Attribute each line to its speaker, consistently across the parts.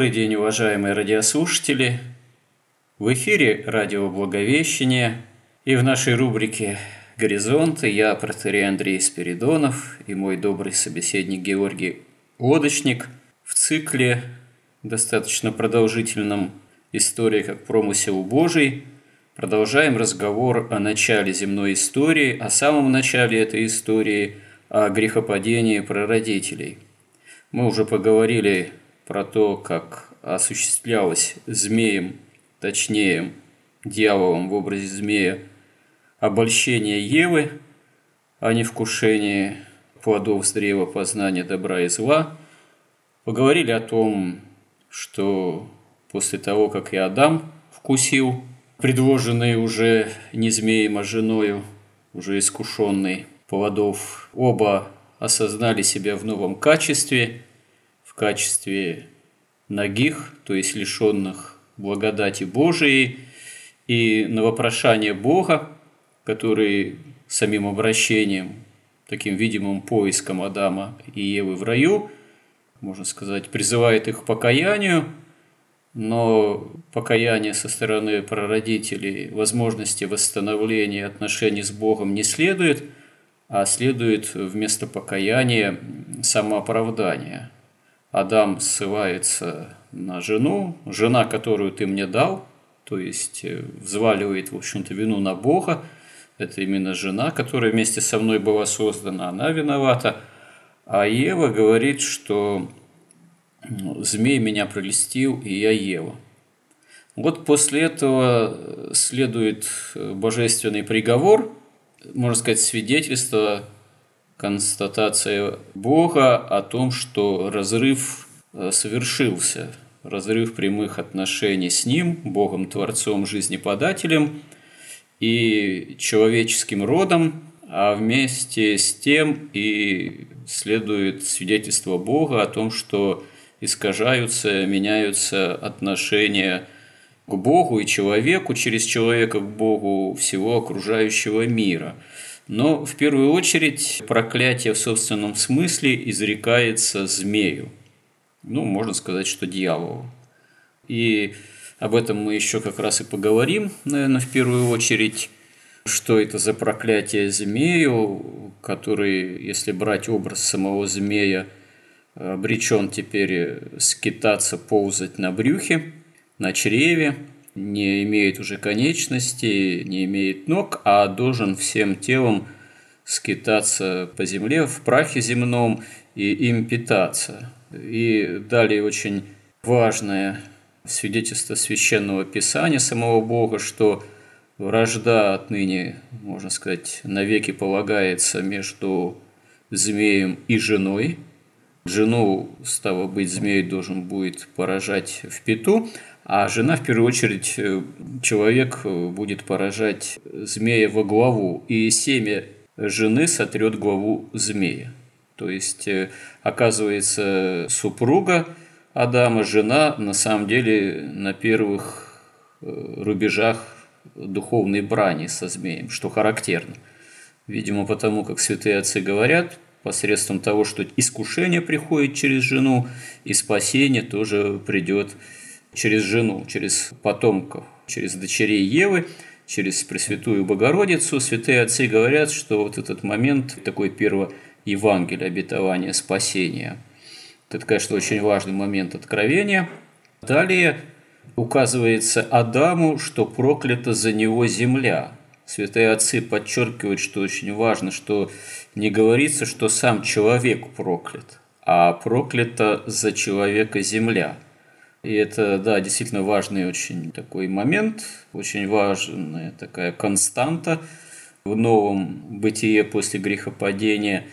Speaker 1: Добрый день, уважаемые радиослушатели! В эфире радио Благовещение и в нашей рубрике «Горизонты» я, протерей Андрей Спиридонов и мой добрый собеседник Георгий Лодочник в цикле достаточно продолжительном «История как промысел Божий» продолжаем разговор о начале земной истории, о самом начале этой истории, о грехопадении прародителей. Мы уже поговорили про то, как осуществлялось змеем, точнее, дьяволом в образе змея, обольщение Евы, а не вкушение плодов с древа познания добра и зла. Поговорили о том, что после того, как и Адам вкусил предложенные уже не змеем, а женою, уже искушенный плодов, оба осознали себя в новом качестве – качестве ногих, то есть лишенных благодати Божией, и на вопрошание Бога, который самим обращением, таким видимым поиском Адама и Евы в раю, можно сказать, призывает их к покаянию, но покаяние со стороны прародителей, возможности восстановления отношений с Богом не следует, а следует вместо покаяния самооправдание – Адам ссылается на жену, жена, которую ты мне дал, то есть э, взваливает, в общем-то, вину на Бога. Это именно жена, которая вместе со мной была создана, она виновата. А Ева говорит, что ну, змей меня прелестил, и я Ева. Вот после этого следует э, божественный приговор, можно сказать, свидетельство констатация Бога о том, что разрыв э, совершился, разрыв прямых отношений с Ним, Богом, Творцом, Жизнеподателем и человеческим родом, а вместе с тем и следует свидетельство Бога о том, что искажаются, меняются отношения к Богу и человеку, через человека к Богу всего окружающего мира – но в первую очередь проклятие в собственном смысле изрекается змею. Ну, можно сказать, что дьяволу. И об этом мы еще как раз и поговорим, наверное, в первую очередь, что это за проклятие змею, который, если брать образ самого змея, обречен теперь скитаться, ползать на брюхе, на чреве, не имеет уже конечностей, не имеет ног, а должен всем телом скитаться по земле, в прахе земном и им питаться. И далее очень важное свидетельство священного писания самого Бога, что вражда отныне, можно сказать, навеки полагается между змеем и женой. Жену, стало быть, змей должен будет поражать в пету, а жена, в первую очередь, э, человек э, будет поражать змея во главу, и семя жены сотрет главу змея. То есть, э, оказывается, супруга Адама, жена, на самом деле на первых рубежах духовной брани со змеем, что характерно. Видимо, потому как святые отцы говорят, посредством того, что искушение приходит через жену, и спасение тоже придет через жену, через потомков, через дочерей Евы, через Пресвятую Богородицу, святые отцы говорят, что вот этот момент, такой первое Евангелие, обетования спасения, это, конечно, очень важный момент откровения. Далее указывается Адаму, что проклята за него земля. Святые отцы подчеркивают, что очень важно, что не говорится, что сам человек проклят, а проклята за человека земля – И это, да, действительно важный очень такой момент, очень важная такая константа в новом бытие после грехопадения.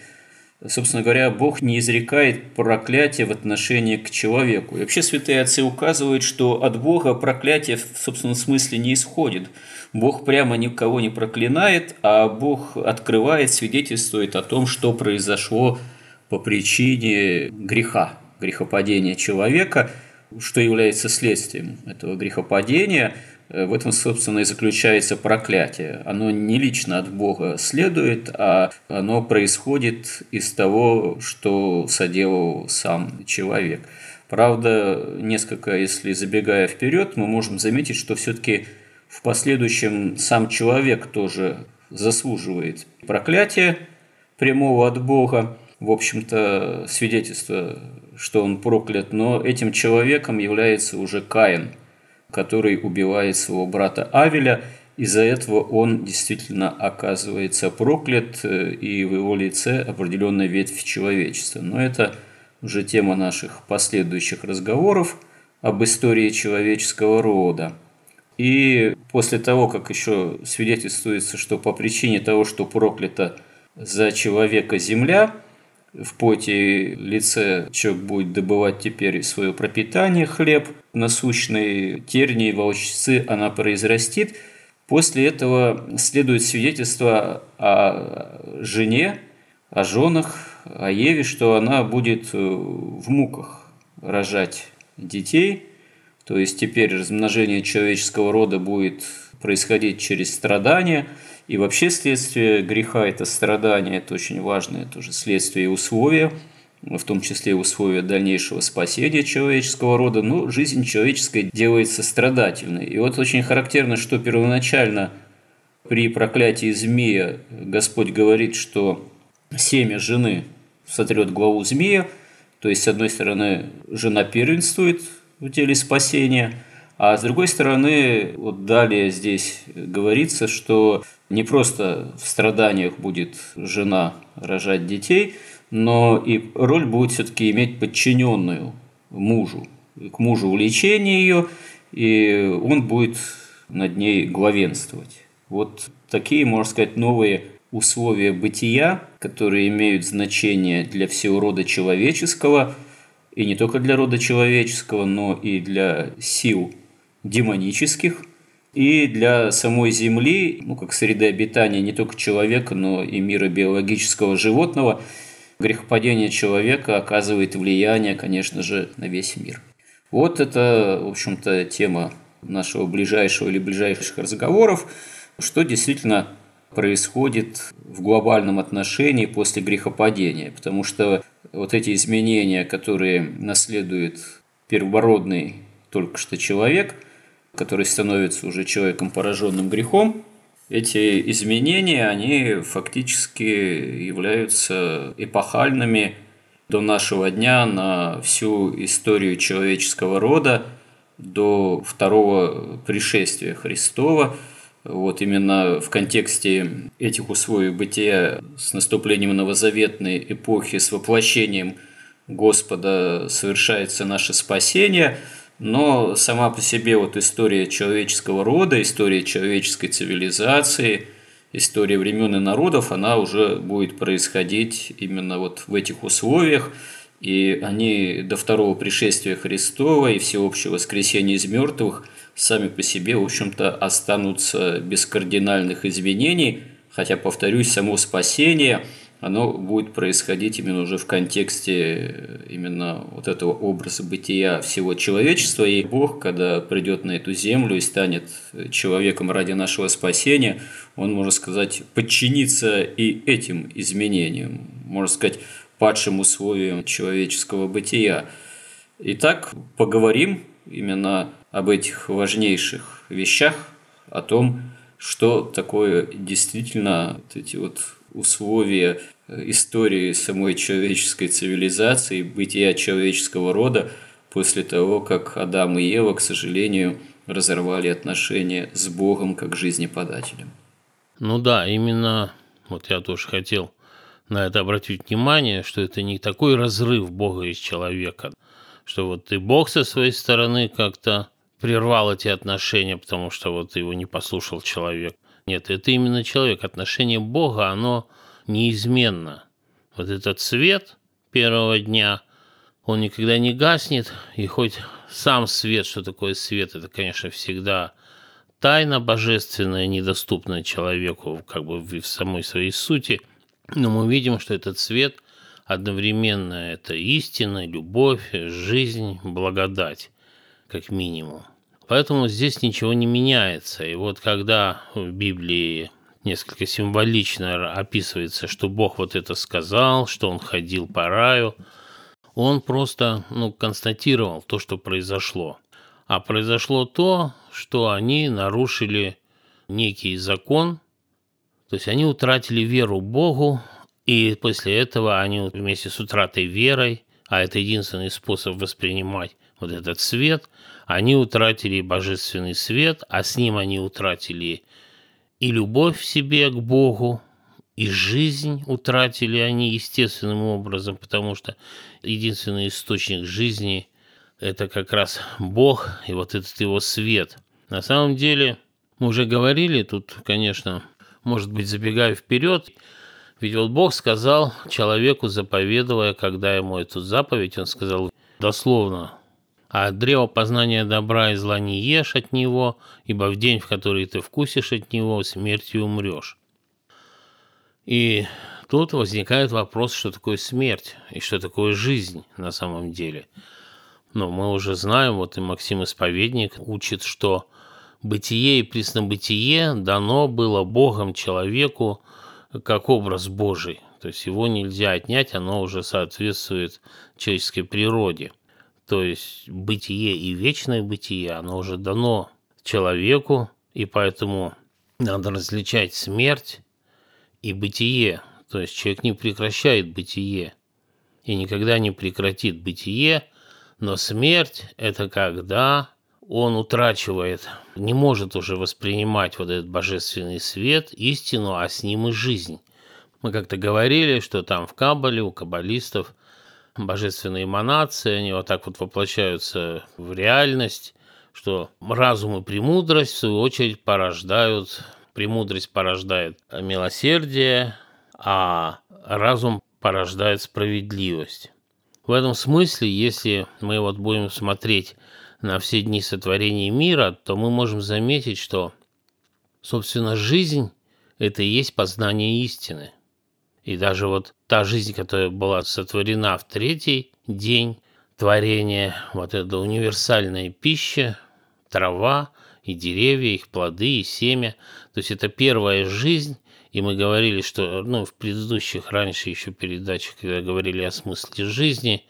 Speaker 1: Собственно говоря, Бог не изрекает проклятие в отношении к человеку. И вообще святые отцы указывают, что от Бога проклятие в собственном смысле не исходит. Бог прямо никого не проклинает, а Бог открывает, свидетельствует о том, что произошло по причине греха, грехопадения человека – что является следствием этого грехопадения, э, в этом, собственно, и заключается проклятие. Оно не лично от Бога следует, а оно происходит из того, что соделал сам человек. Правда, несколько, если забегая вперед, мы можем заметить, что все-таки в последующем сам человек тоже заслуживает проклятия прямого от Бога. В общем-то, свидетельство что он проклят, но этим человеком является уже Каин, который убивает своего брата Авеля. Из-за этого он действительно оказывается проклят, э, и в его лице определенная ветвь человечества. Но это уже тема наших последующих разговоров об истории человеческого рода. И после того, как еще свидетельствуется, что по причине того, что проклята за человека земля – в поте лице человек будет добывать теперь свое пропитание, хлеб насущный, тернии, волчцы она произрастит. После этого следует свидетельство о жене, о женах, о Еве, что она будет э, в муках рожать детей. То есть теперь размножение человеческого рода будет происходить через страдания – и вообще следствие греха – это страдание, это очень важное тоже следствие и условия, в том числе условия дальнейшего спасения человеческого рода, но жизнь человеческая делается страдательной. И вот очень характерно, что первоначально при проклятии змея Господь говорит, что семя жены сотрет главу змея, то есть, с одной стороны, жена первенствует в деле спасения, а с другой стороны, вот далее здесь говорится, что не просто в страданиях будет жена рожать детей, но и роль будет все-таки иметь подчиненную мужу. К мужу влечение ее, и он будет над ней главенствовать. Вот такие, можно сказать, новые условия бытия, которые имеют значение для всего рода человеческого, и не только для рода человеческого, но и для сил демонических – и для самой Земли, ну, как среды обитания не только человека, но и мира биологического животного, грехопадение человека оказывает влияние, конечно же, на весь мир. Вот это, в общем-то, тема нашего ближайшего или ближайших разговоров, что действительно происходит в глобальном отношении после грехопадения, потому что вот эти изменения, которые наследует первородный только что человек – который становится уже человеком, пораженным грехом, эти изменения, они фактически являются эпохальными до нашего дня на всю историю человеческого рода, до второго пришествия Христова. Вот именно в контексте этих условий бытия с наступлением новозаветной эпохи, с воплощением Господа совершается наше спасение – но сама по себе вот история человеческого рода, история человеческой цивилизации, история времен и народов, она уже будет происходить именно вот в этих условиях, и они до второго пришествия Христова и всеобщего воскресения из мертвых сами по себе, в общем-то, останутся без кардинальных изменений, хотя, повторюсь, само спасение – оно будет происходить именно уже в контексте э, именно вот этого образа бытия всего человечества. И Бог, когда придет на эту землю и станет э, человеком ради нашего спасения, он, можно сказать, подчинится и этим изменениям, можно сказать, падшим условиям человеческого бытия. Итак, поговорим именно об этих важнейших вещах, о том, что такое действительно вот эти вот условия э, истории самой человеческой цивилизации, бытия человеческого рода после того, как Адам и Ева, к сожалению, разорвали отношения с Богом как жизнеподателем.
Speaker 2: Ну да, именно вот я тоже хотел на это обратить внимание, что это не такой разрыв Бога из человека, что вот и Бог со своей стороны как-то прервал эти отношения, потому что вот его не послушал человек. Нет, это именно человек. Отношение Бога, оно неизменно. Вот этот свет первого дня, он никогда не гаснет, и хоть сам свет, что такое свет, это, конечно, всегда тайна божественная, недоступная человеку как бы в самой своей сути, но мы видим, что этот свет одновременно это истина, любовь, жизнь, благодать, как минимум. Поэтому здесь ничего не меняется. И вот когда в Библии несколько символично описывается, что Бог вот это сказал, что Он ходил по раю, Он просто ну, констатировал то, что произошло. А произошло то, что они нарушили некий закон, то есть они утратили веру Богу, и после этого они вместе с утратой верой, а это единственный способ воспринимать вот этот свет, они утратили божественный свет, а с ним они утратили и любовь в себе к Богу, и жизнь утратили они естественным образом, потому что единственный источник жизни – это как раз Бог и вот этот его свет. На самом деле, мы уже говорили, тут, конечно, может быть, забегая вперед, ведь вот Бог сказал человеку, заповедуя, когда ему эту заповедь, он сказал дословно, а от древа познания добра и зла не ешь от него, ибо в день, в который ты вкусишь от него, смертью умрешь. И тут возникает вопрос, что такое смерть и что такое жизнь на самом деле. Но мы уже знаем, вот и Максим Исповедник учит, что бытие и преснобытие дано было Богом человеку как образ Божий. То есть его нельзя отнять, оно уже соответствует человеческой природе – то есть бытие и вечное бытие, оно уже дано человеку, и поэтому надо различать смерть и бытие. То есть человек не прекращает бытие и никогда не прекратит бытие, но смерть – это когда он утрачивает, не может уже воспринимать вот этот божественный свет, истину, а с ним и жизнь. Мы как-то говорили, что там в Кабале у каббалистов – божественные эманации, они вот так вот воплощаются в реальность, что разум и премудрость, в свою очередь, порождают, премудрость порождает милосердие, а разум порождает справедливость. В этом смысле, если мы вот будем смотреть на все дни сотворения мира, то мы можем заметить, что, собственно, жизнь – это и есть познание истины. И даже вот та жизнь, которая была сотворена в третий день творения, вот эта универсальная пища, трава и деревья, их плоды и семя. То есть это первая жизнь, и мы говорили, что ну, в предыдущих раньше еще передачах, когда говорили о смысле жизни,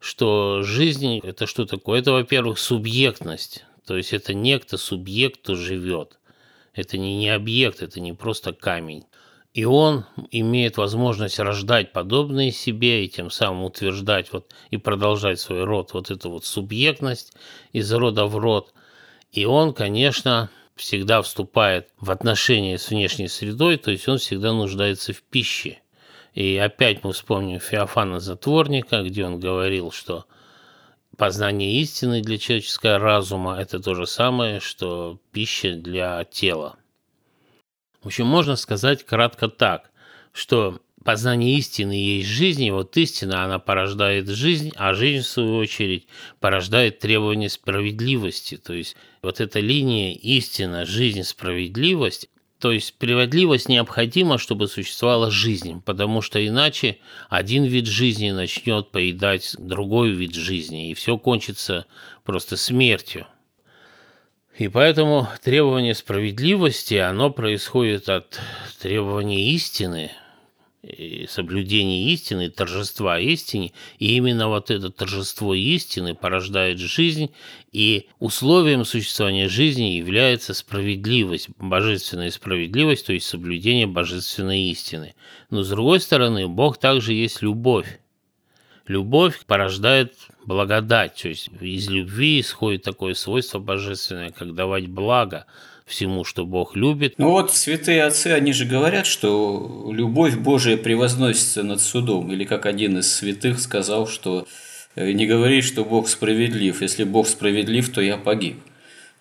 Speaker 2: что жизнь – это что такое? Это, во-первых, субъектность. То есть это некто, субъект, кто живет. Это не, не объект, это не просто камень. И он имеет возможность рождать подобные себе и тем самым утверждать вот, и продолжать свой род, вот эту вот субъектность из рода в род. И он, конечно, всегда вступает в отношения с внешней средой, то есть он всегда нуждается в пище. И опять мы вспомним Феофана Затворника, где он говорил, что познание истины для человеческого разума – это то же самое, что пища для тела. В общем, можно сказать кратко так, что познание истины есть жизнь, и вот истина, она порождает жизнь, а жизнь, в свою очередь, порождает требование справедливости. То есть вот эта линия истина, жизнь, справедливость, то есть справедливость необходима, чтобы существовала жизнь, потому что иначе один вид жизни начнет поедать другой вид жизни, и все кончится просто смертью. И поэтому требование справедливости, оно происходит от требования истины, и соблюдения истины, торжества истины, и именно вот это торжество истины порождает жизнь, и условием существования жизни является справедливость, божественная справедливость, то есть соблюдение божественной истины. Но с другой стороны, Бог также есть любовь. Любовь порождает благодать, то есть из любви исходит такое свойство божественное, как давать благо всему, что Бог любит.
Speaker 1: Ну вот святые отцы, они же говорят, что любовь Божия превозносится над судом, или как один из святых сказал, что не говори, что Бог справедлив. Если Бог справедлив, то я погиб.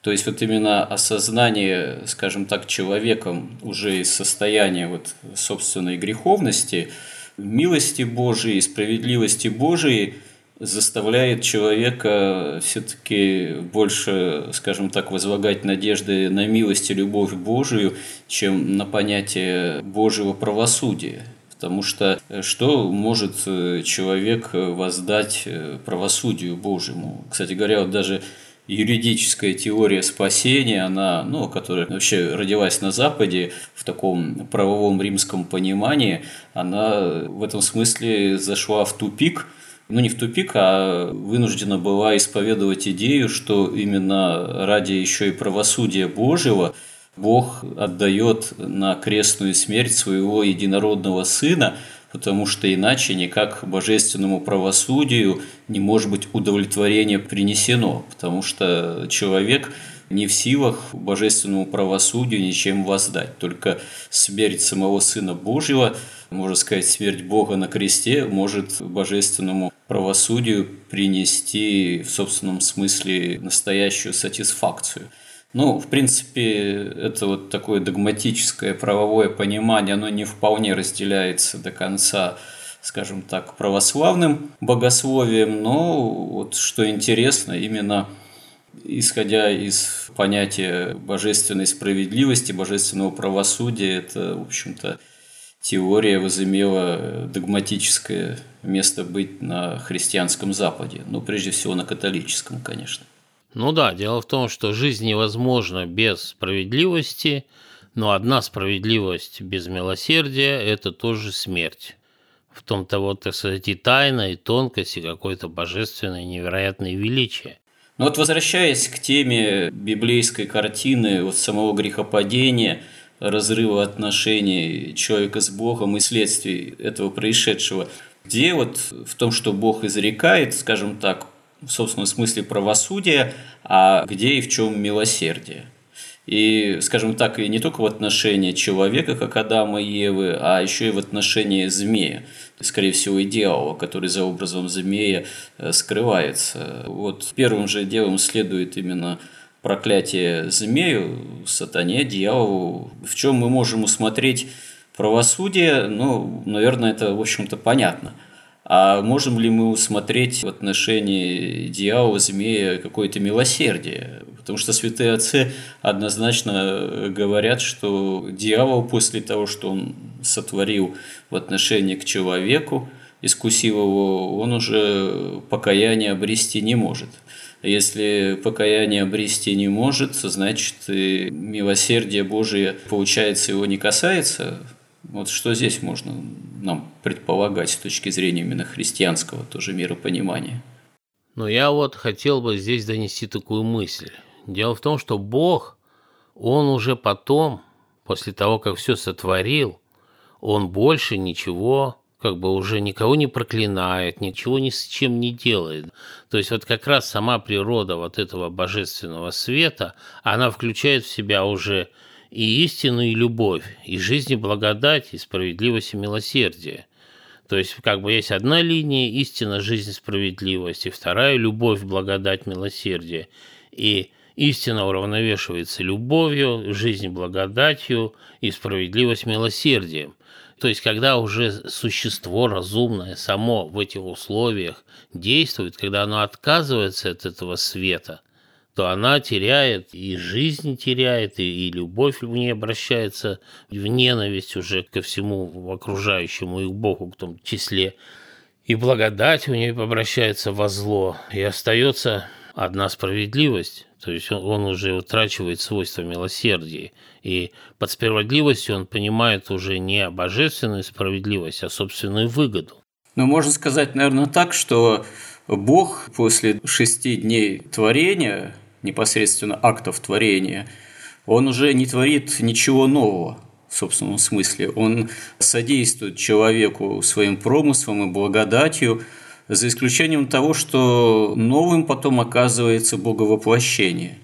Speaker 1: То есть вот именно осознание, скажем так, человеком уже из состояния вот собственной греховности, милости Божией, справедливости Божией заставляет человека все-таки больше, скажем так, возлагать надежды на милость и любовь Божию, чем на понятие Божьего правосудия. Потому что э, что может э, человек воздать э, правосудию Божьему? Кстати говоря, вот даже юридическая теория спасения, она, ну, которая вообще родилась на Западе в таком правовом римском понимании, она в этом смысле зашла в тупик, ну не в тупик, а вынуждена была исповедовать идею, что именно ради еще и правосудия Божьего Бог отдает на крестную смерть своего единородного Сына – потому что иначе никак божественному правосудию не может быть удовлетворение принесено, потому что человек не в силах божественному правосудию ничем воздать. Только смерть самого Сына Божьего, можно сказать, смерть Бога на кресте может божественному правосудию принести в собственном смысле настоящую сатисфакцию – ну, в принципе, это вот такое догматическое правовое понимание, оно не вполне разделяется до конца скажем так, православным богословием, но вот что интересно, именно исходя из понятия божественной справедливости, божественного правосудия, это, в общем-то, теория возымела догматическое место быть на христианском Западе, ну, прежде всего на католическом, конечно.
Speaker 2: Ну да, дело в том, что жизнь невозможна без справедливости, но одна справедливость без милосердия – это тоже смерть. В том-то вот, так сказать, и тайна, и тонкость, и какое-то божественное невероятное величие.
Speaker 1: Но вот возвращаясь к теме библейской картины вот самого грехопадения, разрыва отношений человека с Богом и следствий этого происшедшего, где вот в том, что Бог изрекает, скажем так, в собственном смысле правосудия, а где и в чем милосердие. И, скажем так, и не только в отношении человека, как Адама и Евы, а еще и в отношении змея, скорее всего, и дьявола, который за образом змея э, скрывается. Вот первым же делом следует именно проклятие змею, сатане, дьяволу. В чем мы можем усмотреть правосудие? Ну, наверное, это, в общем-то, понятно – а можем ли мы усмотреть в отношении дьявола, змея какое-то милосердие? Потому что святые отцы однозначно говорят, что дьявол после того, что он сотворил в отношении к человеку, искусив его, он уже покаяние обрести не может. Если покаяние обрести не может, значит, и милосердие Божие, получается, его не касается, вот что здесь можно нам предполагать с точки зрения именно христианского тоже миропонимания?
Speaker 2: Но я вот хотел бы здесь донести такую мысль. Дело в том, что Бог, Он уже потом, после того, как все сотворил, Он больше ничего как бы уже никого не проклинает, ничего ни с чем не делает. То есть вот как раз сама природа вот этого божественного света, она включает в себя уже и истину, и любовь, и жизнь, и благодать, и справедливость, и милосердие. То есть как бы есть одна линия – истина, жизнь, справедливость, и вторая – любовь, благодать, милосердие. И истина уравновешивается любовью, жизнь благодатью и справедливость милосердием. То есть, когда уже существо разумное само в этих условиях действует, когда оно отказывается от этого света, то она теряет и жизнь теряет, и, и любовь в ней обращается в ненависть уже ко всему окружающему и к Богу в том числе. И благодать у нее обращается во зло, и остается одна справедливость, то есть он, он уже утрачивает свойства милосердия. И под справедливостью он понимает уже не божественную справедливость, а собственную выгоду.
Speaker 1: Ну, можно сказать, наверное, так, что Бог после шести дней творения непосредственно актов творения, он уже не творит ничего нового в собственном смысле. Он содействует человеку своим промыслом и благодатью, за исключением того, что новым потом оказывается боговоплощение.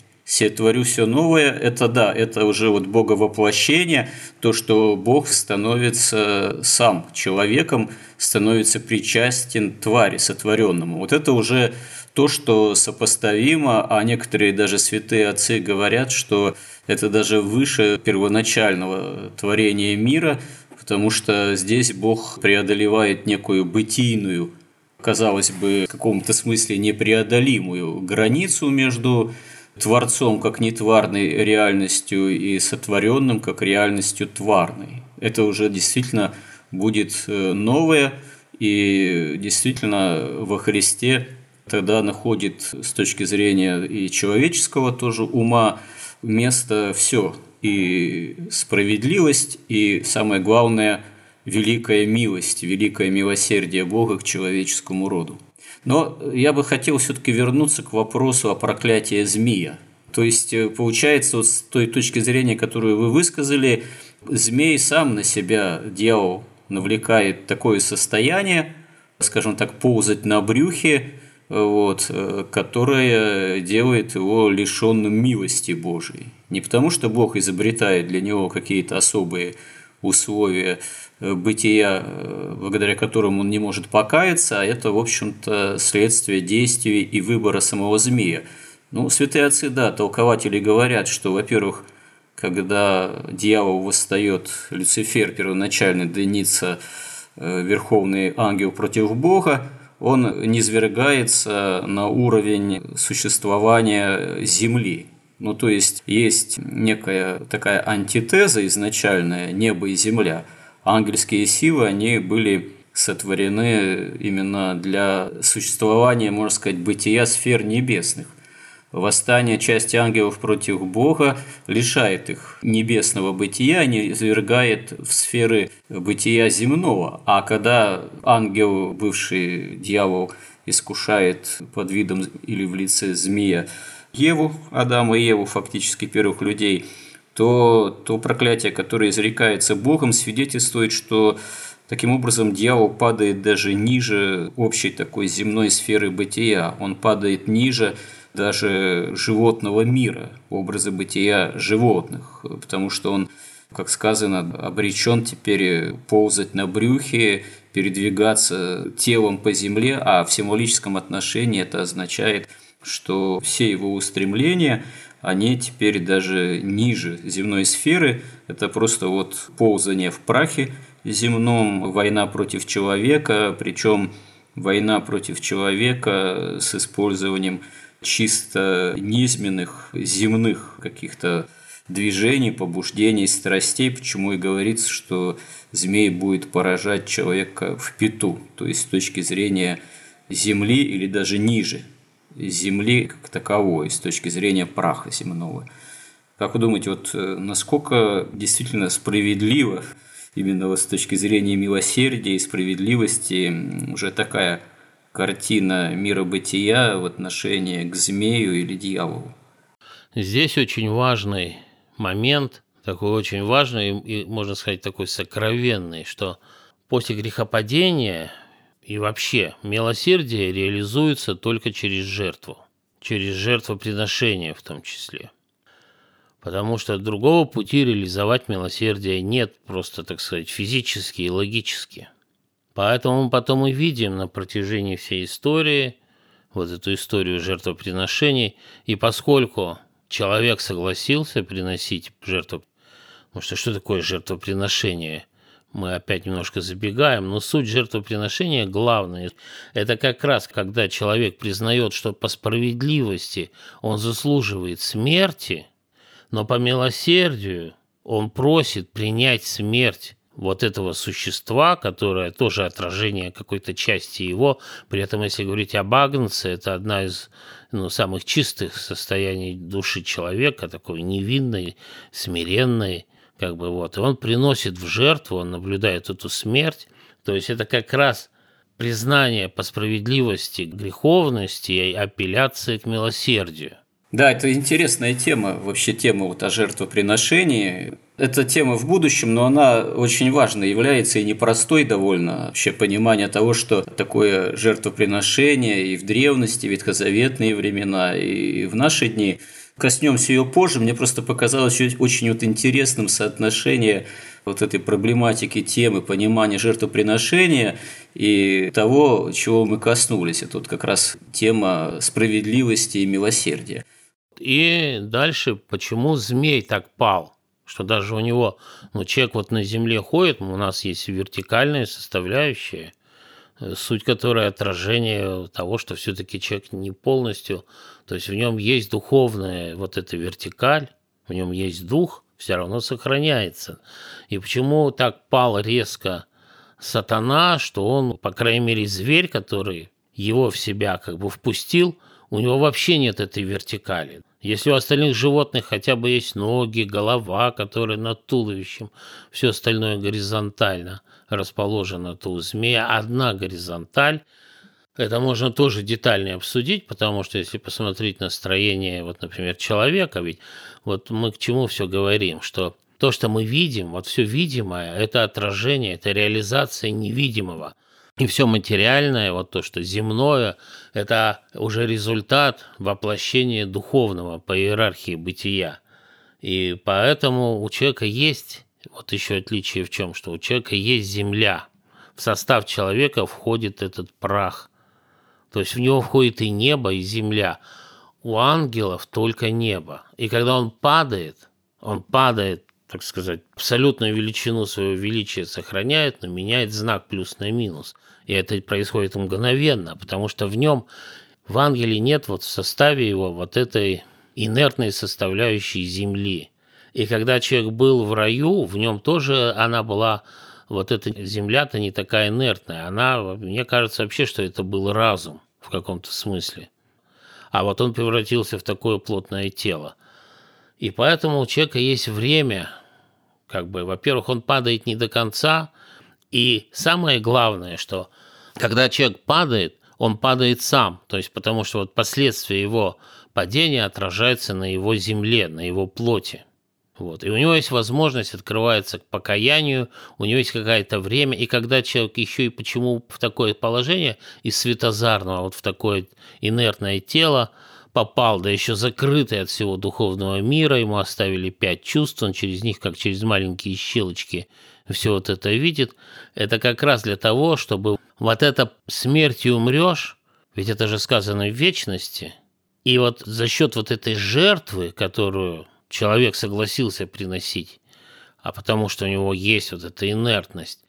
Speaker 1: творю все новое, это да, это уже вот боговоплощение, то, что Бог становится сам человеком, становится причастен твари сотворенному. Вот это уже то, что сопоставимо, а некоторые даже святые отцы говорят, что это даже выше первоначального творения мира, потому что здесь Бог преодолевает некую бытийную, казалось бы, в каком-то смысле непреодолимую границу между Творцом как нетварной реальностью и сотворенным как реальностью тварной. Это уже действительно будет э, новое, и действительно во Христе тогда находит с точки зрения и человеческого тоже ума место все. И справедливость, и самое главное – великая милость, великое милосердие Бога к человеческому роду. Но я бы хотел все-таки вернуться к вопросу о проклятии змея. То есть, э, получается, вот с той точки зрения, которую вы высказали, змей сам на себя, дьявол, навлекает такое состояние, скажем так, ползать на брюхе, вот, э, которое делает его лишенным милости Божией. Не потому, что Бог изобретает для него какие-то особые условия Э, бытия, э, благодаря которым он не может покаяться, а это, в общем-то, следствие действий и выбора самого змея. Ну, святые отцы, да, толкователи говорят, что, во-первых, когда дьявол восстает, Люцифер первоначально дынится, э, верховный ангел против Бога, он низвергается на уровень существования Земли. Ну, то есть, есть некая такая антитеза изначальная, небо и земля – ангельские силы, они были сотворены именно для существования, можно сказать, бытия сфер небесных. Восстание части ангелов против Бога лишает их небесного бытия, они извергает в сферы бытия земного. А когда ангел, бывший дьявол, искушает под видом или в лице змея Еву, Адама и Еву, фактически первых людей – то то проклятие, которое изрекается Богом, свидетельствует, что таким образом дьявол падает даже ниже общей такой земной сферы бытия. Он падает ниже даже животного мира, образа бытия животных, потому что он, как сказано, обречен теперь ползать на брюхе, передвигаться телом по земле, а в символическом отношении это означает, что все его устремления – они теперь даже ниже земной сферы. Это просто вот ползание в прахе земном, война против человека, причем война против человека с использованием чисто низменных земных каких-то движений, побуждений, страстей, почему и говорится, что змей будет поражать человека в пету, то есть с точки зрения земли или даже ниже Земли как таковой, с точки зрения праха земного. Как вы думаете, вот э, насколько действительно справедливо именно вот с точки зрения милосердия и справедливости уже такая картина мира бытия в отношении к змею или дьяволу?
Speaker 2: Здесь очень важный момент, такой очень важный и, можно сказать, такой сокровенный, что после грехопадения и вообще, милосердие реализуется только через жертву, через жертвоприношение в том числе. Потому что другого пути реализовать милосердие нет, просто, так сказать, физически и логически. Поэтому мы потом и видим на протяжении всей истории, вот эту историю жертвоприношений, и поскольку человек согласился приносить жертву, потому что что такое жертвоприношение – мы опять немножко забегаем, но суть жертвоприношения главное – это как раз, когда человек признает, что по справедливости он заслуживает смерти, но по милосердию он просит принять смерть вот этого существа, которое тоже отражение какой-то части его. При этом, если говорить об Агнце, это одна из ну, самых чистых состояний души человека, такой невинной, смиренной, как бы вот, и он приносит в жертву, он наблюдает эту смерть, то есть это как раз признание по справедливости греховности и апелляция к милосердию.
Speaker 1: Да, это интересная тема, вообще тема вот о жертвоприношении. Эта тема в будущем, но она очень важна, является и непростой довольно. Вообще понимание того, что такое жертвоприношение и в древности, ветхозаветные времена, и в наши дни – Коснемся ее позже. Мне просто показалось очень вот интересным соотношение вот этой проблематики темы понимания жертвоприношения и того, чего мы коснулись. Это вот как раз тема справедливости и милосердия.
Speaker 2: И дальше, почему змей так пал? Что даже у него, ну, человек вот на земле ходит, у нас есть вертикальная составляющая, э, суть которой отражение того, что все-таки человек не полностью, то есть в нем есть духовная вот эта вертикаль, в нем есть дух, все равно сохраняется. И почему так пал резко сатана, что он, по крайней мере, зверь, который его в себя как бы впустил, у него вообще нет этой вертикали. Если у остальных животных хотя бы есть ноги, голова, которая над туловищем, все остальное горизонтально расположено, то у змея одна горизонталь. Это можно тоже детальнее обсудить, потому что если посмотреть на строение, вот, например, человека, ведь вот мы к чему все говорим, что то, что мы видим, вот все видимое, это отражение, это реализация невидимого. И все материальное, вот то, что земное, это уже результат воплощения духовного по иерархии бытия. И поэтому у человека есть, вот еще отличие в чем, что у человека есть земля. В состав человека входит этот прах. То есть в него входит и небо, и земля. У ангелов только небо. И когда он падает, он падает так сказать, абсолютную величину своего величия сохраняет, но меняет знак плюс на минус. И это происходит мгновенно, потому что в нем, в ангеле нет вот в составе его вот этой инертной составляющей земли. И когда человек был в раю, в нем тоже она была, вот эта земля-то не такая инертная. Она, мне кажется вообще, что это был разум в каком-то смысле. А вот он превратился в такое плотное тело. И поэтому у человека есть время как бы, во-первых, он падает не до конца, и самое главное, что когда человек падает, он падает сам, то есть потому что вот последствия его падения отражаются на его земле, на его плоти. Вот. И у него есть возможность, открывается к покаянию, у него есть какое-то время, и когда человек еще и почему в такое положение из светозарного, вот в такое инертное тело, попал, да еще закрытый от всего духовного мира, ему оставили пять чувств, он через них, как через маленькие щелочки, все вот это видит. Это как раз для того, чтобы вот это смертью умрешь, ведь это же сказано в вечности, и вот за счет вот этой жертвы, которую человек согласился приносить, а потому что у него есть вот эта инертность,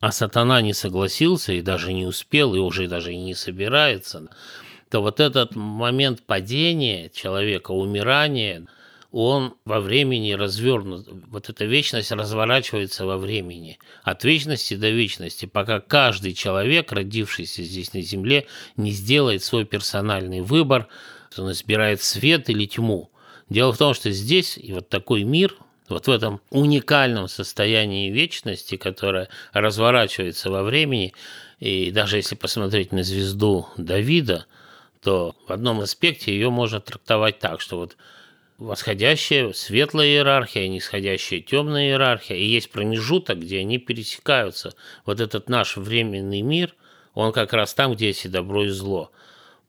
Speaker 2: а сатана не согласился и даже не успел, и уже даже и не собирается – то вот этот момент падения человека, умирания, он во времени развернут. Вот эта вечность разворачивается во времени. От вечности до вечности, пока каждый человек, родившийся здесь на Земле, не сделает свой персональный выбор, он избирает свет или тьму. Дело в том, что здесь и вот такой мир, вот в этом уникальном состоянии вечности, которое разворачивается во времени, и даже если посмотреть на звезду Давида – то в одном аспекте ее можно трактовать так, что вот восходящая светлая иерархия, нисходящая темная иерархия, и есть промежуток, где они пересекаются. Вот этот наш временный мир, он как раз там, где есть и добро, и зло.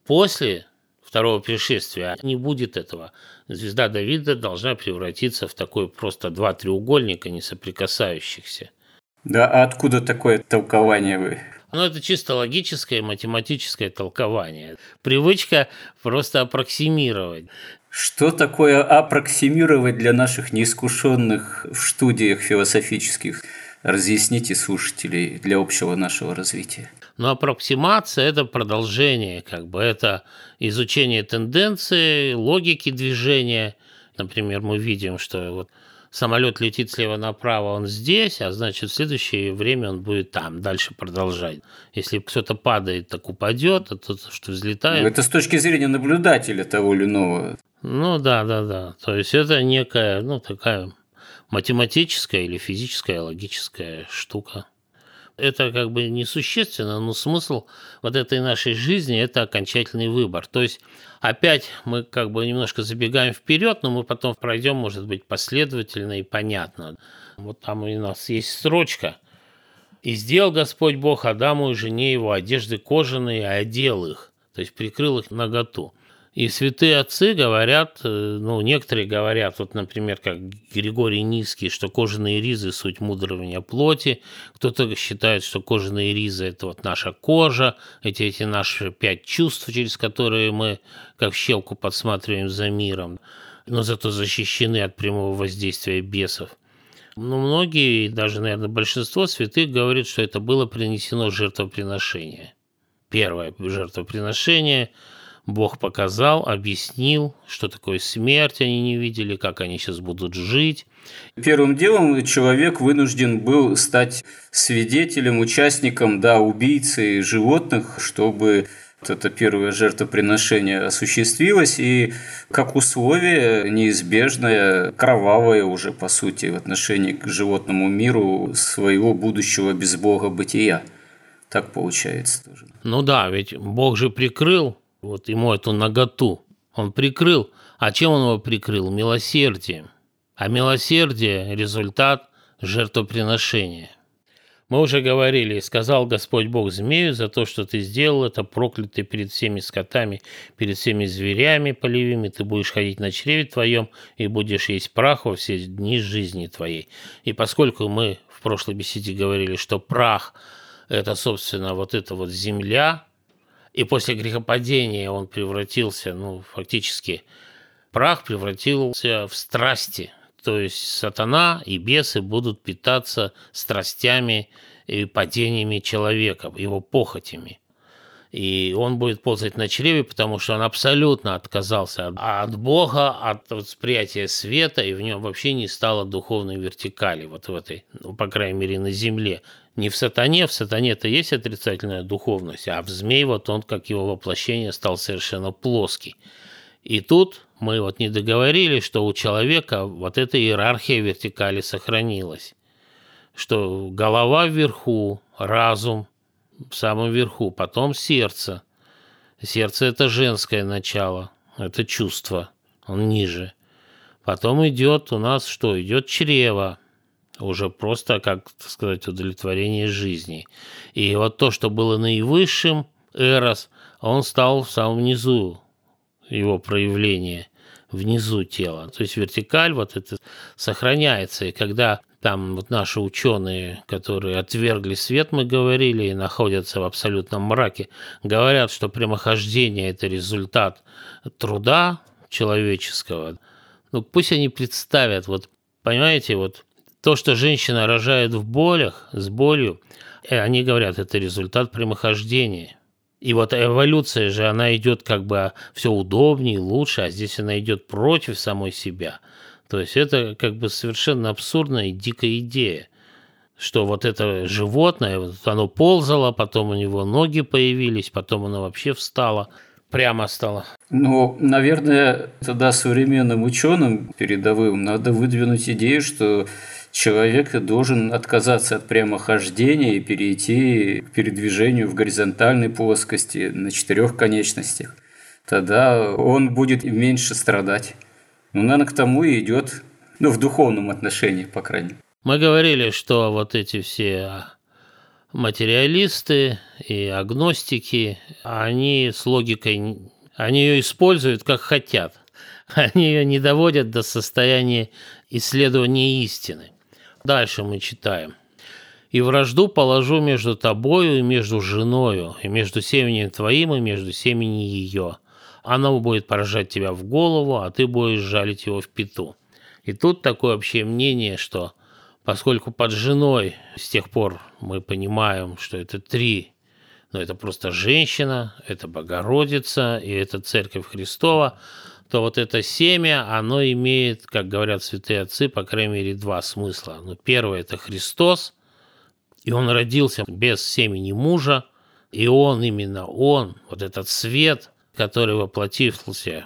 Speaker 2: После второго пришествия не будет этого. Звезда Давида должна превратиться в такой просто два треугольника, не соприкасающихся.
Speaker 1: Да, а откуда такое толкование вы
Speaker 2: но это чисто логическое, математическое толкование. Привычка просто аппроксимировать.
Speaker 1: Что такое аппроксимировать для наших неискушенных в студиях философических? Разъясните слушателей для общего нашего развития.
Speaker 2: Но аппроксимация – это продолжение, как бы это изучение тенденции, логики движения. Например, мы видим, что вот самолет летит слева направо, он здесь, а значит, в следующее время он будет там, дальше продолжать. Если кто-то падает, так упадет, а тот, что взлетает...
Speaker 1: Ну, это с точки зрения наблюдателя того или иного.
Speaker 2: Ну, да, да, да. То есть, это некая, ну, такая математическая или физическая, логическая штука. Это как бы несущественно, но смысл вот этой нашей жизни – это окончательный выбор. То есть опять мы как бы немножко забегаем вперед, но мы потом пройдем, может быть, последовательно и понятно. Вот там у нас есть строчка. «И сделал Господь Бог Адаму и жене его одежды кожаные, и одел их». То есть прикрыл их наготу. И святые отцы говорят, э, ну, некоторые говорят, вот, например, как Григорий Низкий, что кожаные ризы – суть мудрования плоти. Кто-то считает, что кожаные ризы – это вот наша кожа, эти, эти наши пять чувств, через которые мы как щелку подсматриваем за миром, но зато защищены от прямого воздействия бесов. Но многие, даже, наверное, большинство святых говорят, что это было принесено жертвоприношение. Первое жертвоприношение – Бог показал, объяснил, что такое смерть они не видели, как они сейчас будут жить.
Speaker 1: Первым делом человек вынужден был стать свидетелем, участником, да, убийцей животных, чтобы это первое жертвоприношение осуществилось, и как условие неизбежное, кровавое уже, по сути, в отношении к животному миру своего будущего без Бога бытия. Так получается тоже.
Speaker 2: Ну да, ведь Бог же прикрыл вот ему эту наготу. Он прикрыл. А чем он его прикрыл? Милосердием. А милосердие – результат жертвоприношения. Мы уже говорили, сказал Господь Бог змею, за то, что ты сделал это, проклятый перед всеми скотами, перед всеми зверями полевыми, ты будешь ходить на чреве твоем и будешь есть прах во все дни жизни твоей. И поскольку мы в прошлой беседе говорили, что прах – это, собственно, вот эта вот земля, и после грехопадения он превратился, ну, фактически, прах превратился в страсти. То есть сатана и бесы будут питаться страстями и падениями человека, его похотями. И он будет ползать на чреве, потому что он абсолютно отказался от Бога, от восприятия света, и в нем вообще не стало духовной вертикали, вот в этой, ну, по крайней мере, на земле не в сатане, в сатане-то есть отрицательная духовность, а в змей вот он, как его воплощение, стал совершенно плоский. И тут мы вот не договорились, что у человека вот эта иерархия вертикали сохранилась. Что голова вверху, разум в самом верху, потом сердце. Сердце – это женское начало, это чувство, он ниже. Потом идет у нас что? Идет чрево, уже просто, как сказать, удовлетворение жизни. И вот то, что было наивысшим, Эрос, он стал в самом низу его проявления, внизу тела. То есть вертикаль вот это сохраняется. И когда там вот наши ученые, которые отвергли свет, мы говорили, и находятся в абсолютном мраке, говорят, что прямохождение – это результат труда человеческого. Ну, пусть они представят, вот, понимаете, вот то, что женщина рожает в болях, с болью, э, они говорят, это результат прямохождения. И вот эволюция же, она идет как бы все удобнее, лучше, а здесь она идет против самой себя. То есть это как бы совершенно абсурдная и дикая идея что вот это животное, вот оно ползало, потом у него ноги появились, потом оно вообще встало, прямо стало.
Speaker 1: Ну, наверное, тогда современным ученым передовым надо выдвинуть идею, что человек должен отказаться от прямохождения и перейти к передвижению в горизонтальной плоскости на четырех конечностях. Тогда он будет меньше страдать. Ну, наверное, к тому и идет, ну, в духовном отношении, по крайней мере.
Speaker 2: Мы говорили, что вот эти все материалисты и агностики, они с логикой, они ее используют как хотят. Они ее не доводят до состояния исследования истины. Дальше мы читаем. «И вражду положу между тобою и между женою, и между семенем твоим и между семенем ее. Она будет поражать тебя в голову, а ты будешь жалить его в пету». И тут такое общее мнение, что поскольку под женой с тех пор мы понимаем, что это три, но это просто женщина, это Богородица и это Церковь Христова – то вот это семя, оно имеет, как говорят святые отцы, по крайней мере, два смысла. Ну, первое – это Христос, и он родился без семени мужа, и он, именно он, вот этот свет, который воплотился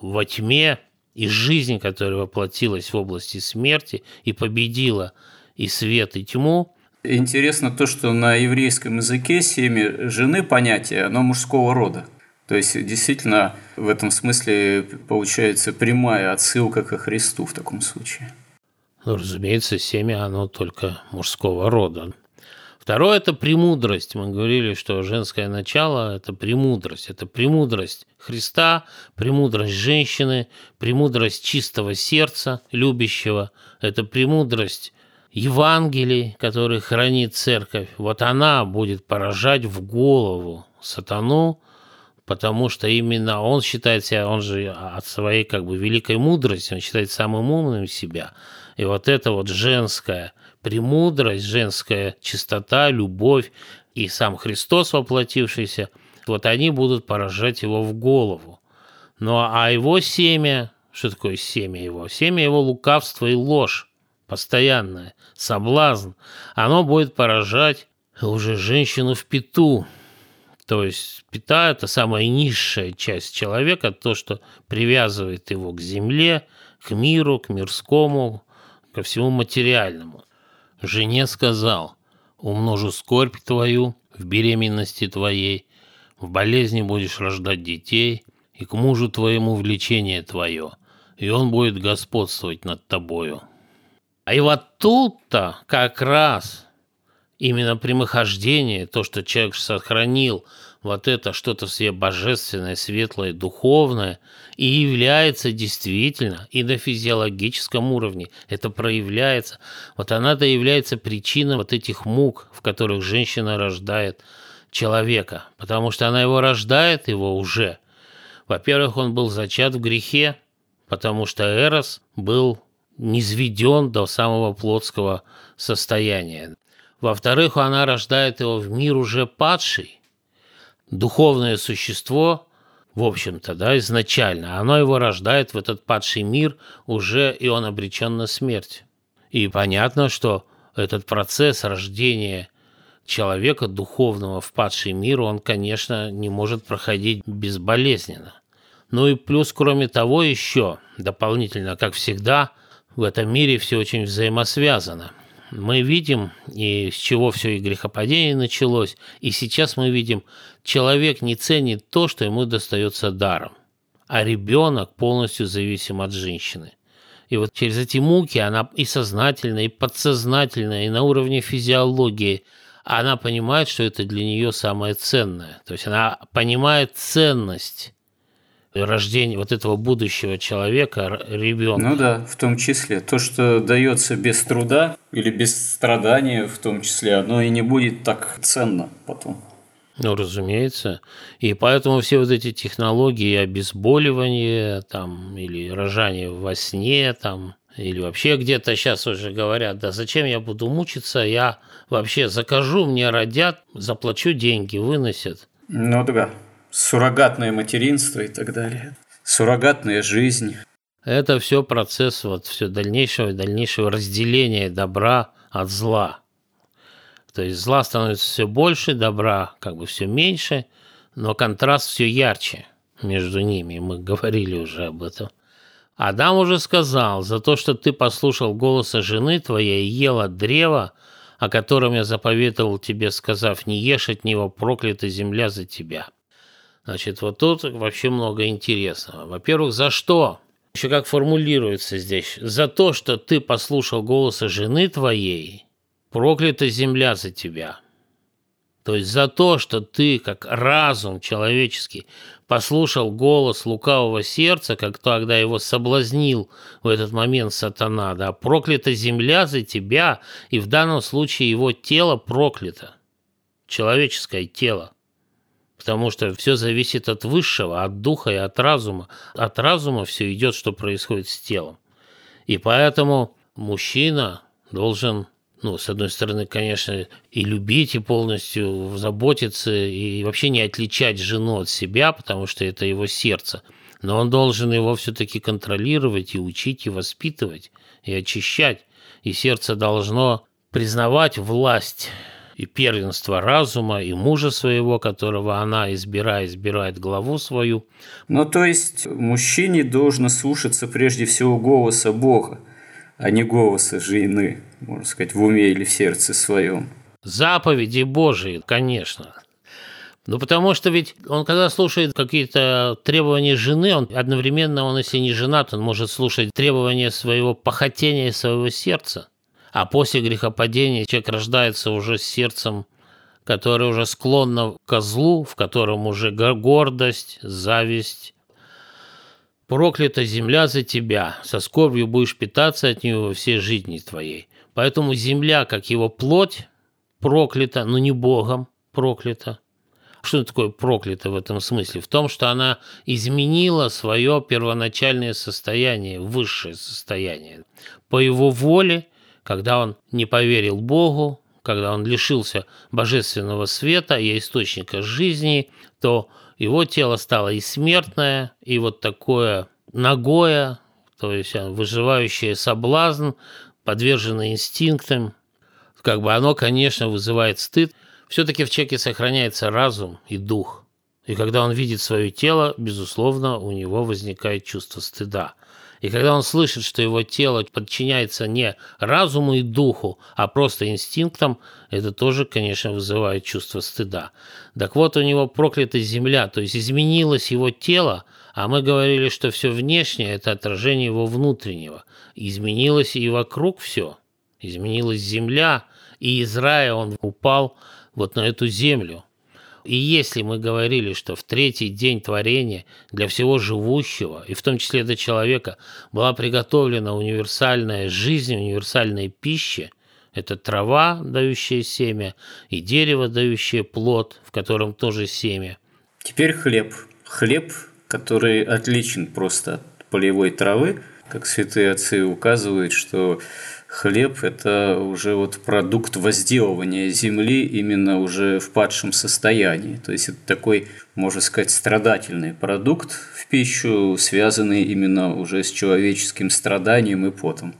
Speaker 2: во тьме, и жизнь, которая воплотилась в области смерти и победила и свет, и тьму.
Speaker 1: Интересно то, что на еврейском языке семя жены понятие, оно мужского рода. То есть, действительно, в этом смысле получается прямая отсылка ко Христу в таком случае.
Speaker 2: Ну, разумеется, семя, оно только мужского рода. Второе – это премудрость. Мы говорили, что женское начало – это премудрость. Это премудрость Христа, премудрость женщины, премудрость чистого сердца, любящего. Это премудрость Евангелий, который хранит церковь. Вот она будет поражать в голову сатану, потому что именно он считает себя, он же от своей как бы великой мудрости, он считает самым умным себя. И вот это вот женское – премудрость, женская чистота, любовь и сам Христос воплотившийся, вот они будут поражать его в голову. Ну а его семя, что такое семя его? Семя его лукавство и ложь постоянное, соблазн, оно будет поражать уже женщину в пету. То есть пята – это самая низшая часть человека, то, что привязывает его к земле, к миру, к мирскому, ко всему материальному. Жене сказал, умножу скорбь твою в беременности твоей, в болезни будешь рождать детей, и к мужу твоему влечение твое, и он будет господствовать над тобою. А и вот тут-то как раз именно прямохождение, то, что человек сохранил вот это что-то все божественное, светлое, духовное, и является действительно и на физиологическом уровне. Это проявляется. Вот она-то является причиной вот этих мук, в которых женщина рождает человека. Потому что она его рождает, его уже. Во-первых, он был зачат в грехе, потому что Эрос был низведен до самого плотского состояния. Во-вторых, она рождает его в мир уже падший, духовное существо, в общем-то, да, изначально, оно его рождает в этот падший мир уже, и он обречен на смерть. И понятно, что этот процесс рождения человека духовного в падший мир, он, конечно, не может проходить безболезненно. Ну и плюс, кроме того, еще дополнительно, как всегда, в этом мире все очень взаимосвязано – мы видим, и с чего все и грехопадение началось, и сейчас мы видим, человек не ценит то, что ему достается даром, а ребенок полностью зависим от женщины. И вот через эти муки она и сознательно, и подсознательно, и на уровне физиологии она понимает, что это для нее самое ценное. То есть она понимает ценность рождения вот этого будущего человека, ребенка.
Speaker 1: Ну да, в том числе. То, что дается без труда или без страдания в том числе, оно и не будет так ценно потом.
Speaker 2: Ну, разумеется. И поэтому все вот эти технологии обезболивания там, или рожания во сне, там, или вообще где-то сейчас уже говорят, да зачем я буду мучиться, я вообще закажу, мне родят, заплачу деньги, выносят.
Speaker 1: Ну да суррогатное материнство и так далее, суррогатная жизнь.
Speaker 2: Это все процесс вот все дальнейшего и дальнейшего разделения добра от зла. То есть зла становится все больше, добра как бы все меньше, но контраст все ярче между ними. Мы говорили уже об этом. Адам уже сказал, за то, что ты послушал голоса жены твоей и ел от древа, о котором я заповедовал тебе, сказав, не ешь от него, проклята земля за тебя. Значит, вот тут вообще много интересного. Во-первых, за что? Еще как формулируется здесь. За то, что ты послушал голоса жены твоей, проклята земля за тебя. То есть за то, что ты, как разум человеческий, послушал голос лукавого сердца, как тогда его соблазнил в этот момент сатана, да, проклята земля за тебя, и в данном случае его тело проклято, человеческое тело потому что все зависит от высшего, от духа и от разума. От разума все идет, что происходит с телом. И поэтому мужчина должен, ну, с одной стороны, конечно, и любить, и полностью заботиться, и вообще не отличать жену от себя, потому что это его сердце. Но он должен его все-таки контролировать и учить, и воспитывать, и очищать. И сердце должно признавать власть и первенство разума, и мужа своего, которого она, избирая, избирает главу свою.
Speaker 1: Ну, то есть, мужчине должно слушаться прежде всего голоса Бога, а не голоса жены, можно сказать, в уме или в сердце своем.
Speaker 2: Заповеди Божии, конечно. Ну, потому что ведь он, когда слушает какие-то требования жены, он одновременно, он, если не женат, он может слушать требования своего похотения своего сердца – А после грехопадения человек рождается уже с сердцем, которое уже склонно к злу, в котором уже гордость, зависть. Проклята земля за тебя, со скорбью будешь питаться от нее во всей жизни твоей. Поэтому земля, как его плоть, проклята, но не Богом проклята. Что такое проклято в этом смысле? В том, что она изменила свое первоначальное состояние, высшее состояние. По его воле, когда он не поверил Богу, когда он лишился божественного света и источника жизни, то его тело стало и смертное, и вот такое ногое, то есть выживающее соблазн, подверженное инстинктам. Как бы оно, конечно, вызывает стыд, все-таки в человеке сохраняется разум и дух. И когда он видит свое тело, безусловно, у него возникает чувство стыда. И когда он слышит, что его тело подчиняется не разуму и духу, а просто инстинктам, это тоже, конечно, вызывает чувство стыда. Так вот, у него проклята земля, то есть изменилось его тело, а мы говорили, что все внешнее – это отражение его внутреннего. Изменилось и вокруг все. Изменилась земля, и из рая он упал – вот на эту землю. И если мы говорили, что в третий день творения для всего живущего, и в том числе для человека, была приготовлена универсальная жизнь, универсальная пища, это трава, дающая семя, и дерево, дающее плод, в котором тоже семя.
Speaker 1: Теперь хлеб. Хлеб, который отличен просто от полевой травы, как святые отцы указывают, что хлеб – это уже вот продукт возделывания земли именно уже в падшем состоянии. То есть это такой, можно сказать, страдательный продукт в пищу, связанный именно уже с человеческим страданием и потом.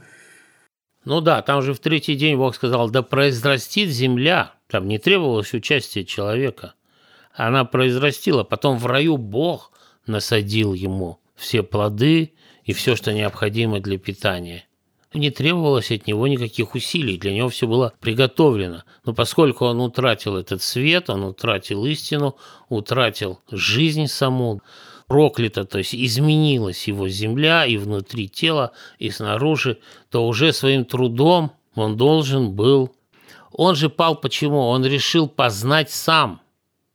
Speaker 2: Ну да, там же в третий день Бог сказал, да произрастит земля. Там не требовалось участия человека. Она произрастила. Потом в раю Бог насадил ему все плоды и все, что необходимо для питания – не требовалось от него никаких усилий, для него все было приготовлено. Но поскольку он утратил этот свет, он утратил истину, утратил жизнь саму, проклято, то есть изменилась его земля и внутри тела, и снаружи, то уже своим трудом он должен был... Он же пал почему? Он решил познать сам.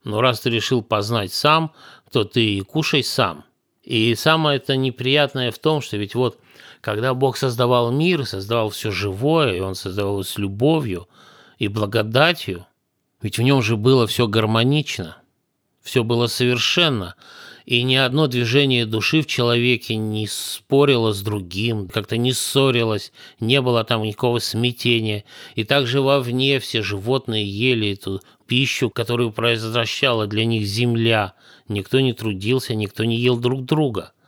Speaker 2: Но раз ты решил познать сам, то ты и кушай сам. И самое это неприятное в том, что ведь вот когда Бог создавал мир, создавал все живое, и Он создавал его с любовью и благодатью, ведь в нем же было все гармонично, все было совершенно, и ни одно движение души в человеке не спорило с другим, как-то не ссорилось, не было там никакого смятения. И также вовне все животные ели эту пищу, которую произвращала для них земля. Никто не трудился, никто не ел друг друга –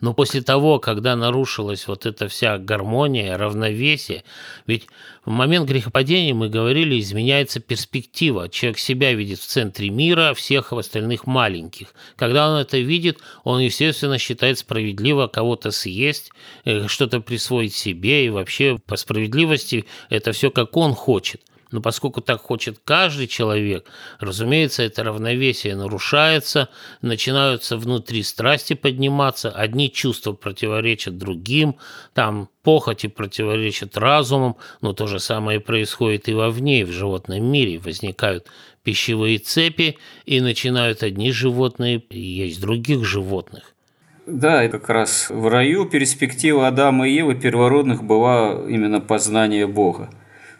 Speaker 2: но после того, когда нарушилась вот эта вся гармония, равновесие, ведь в момент грехопадения, мы говорили, изменяется перспектива. Человек себя видит в центре мира, всех остальных маленьких. Когда он это видит, он, естественно, считает справедливо кого-то съесть, э, что-то присвоить себе, и вообще по справедливости это все как он хочет – но поскольку так хочет каждый человек, разумеется, это равновесие нарушается, начинаются внутри страсти подниматься, одни чувства противоречат другим, там похоти противоречат разумам, но то же самое происходит и вовне, и в животном мире. Возникают пищевые цепи, и начинают одни животные есть других животных.
Speaker 1: Да, как раз в раю перспектива Адама и Евы первородных была именно познание Бога.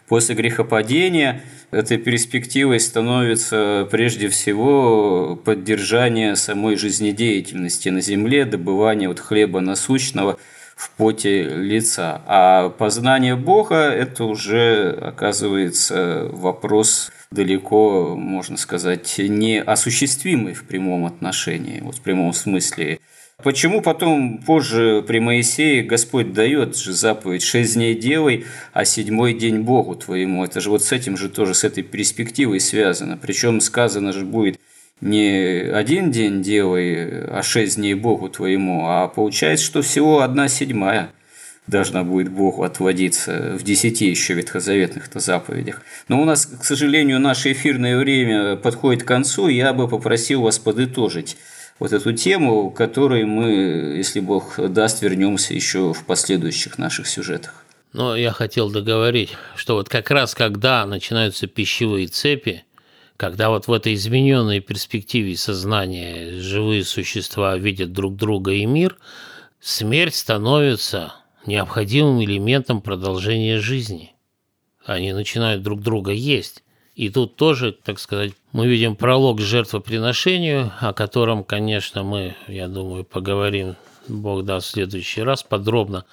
Speaker 1: После грехопадения этой перспективой становится прежде всего поддержание самой жизнедеятельности на земле, добывание вот хлеба насущного в поте лица. А познание Бога – это уже, оказывается, вопрос далеко, можно сказать, неосуществимый в прямом отношении, вот в прямом смысле – Почему потом позже при Моисее Господь дает же заповедь «шесть дней делай, а седьмой день Богу твоему». Это же вот с этим же тоже, с этой перспективой связано. Причем сказано же будет не один день делай, а шесть дней Богу твоему, а получается, что всего одна седьмая должна будет Богу отводиться в десяти еще ветхозаветных-то заповедях. Но у нас, к сожалению, наше эфирное время подходит к концу, я бы попросил вас подытожить вот эту тему, к которой мы, если Бог даст, вернемся еще в последующих наших сюжетах.
Speaker 2: Но я хотел договорить, что вот как раз когда начинаются пищевые цепи, когда вот в этой измененной перспективе сознания живые существа видят друг друга и мир, смерть становится необходимым элементом продолжения жизни. Они начинают друг друга есть. И тут тоже, так сказать, мы видим пролог к жертвоприношению, о котором, конечно, мы, я думаю, поговорим, Бог даст в следующий раз подробно.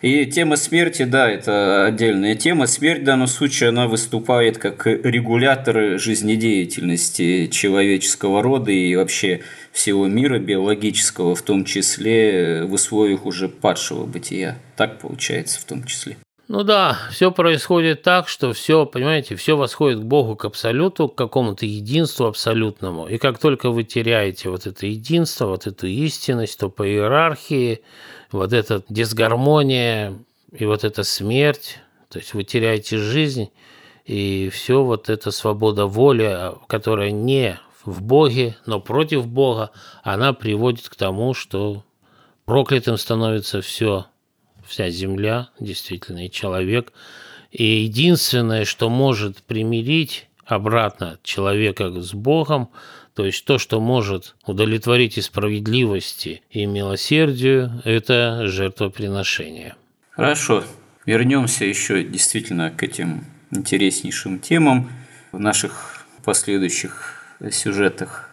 Speaker 1: И тема смерти, да, это отдельная тема. Смерть в данном случае, она выступает как регулятор жизнедеятельности человеческого рода и вообще всего мира биологического, в том числе в условиях уже падшего бытия. Так получается в том числе.
Speaker 2: Ну да, все происходит так, что все, понимаете, все восходит к Богу, к абсолюту, к какому-то единству абсолютному. И как только вы теряете вот это единство, вот эту истинность, то по иерархии вот эта дисгармония и вот эта смерть, то есть вы теряете жизнь, и все вот эта свобода воли, которая не в Боге, но против Бога, она приводит к тому, что проклятым становится все вся земля, действительно, и человек. И единственное, что может примирить обратно человека с Богом, то есть то, что может удовлетворить и справедливости, и милосердию, это жертвоприношение.
Speaker 1: Хорошо. Вернемся еще действительно к этим интереснейшим темам в наших последующих сюжетах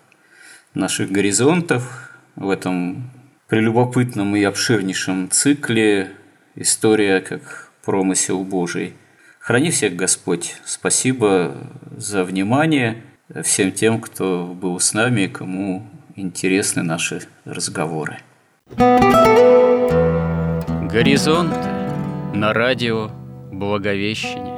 Speaker 1: наших горизонтов, в этом прелюбопытном и обширнейшем цикле история как промысел Божий. Храни всех Господь. Спасибо за внимание всем тем, кто был с нами и кому интересны наши разговоры.
Speaker 3: Горизонты на радио Благовещение.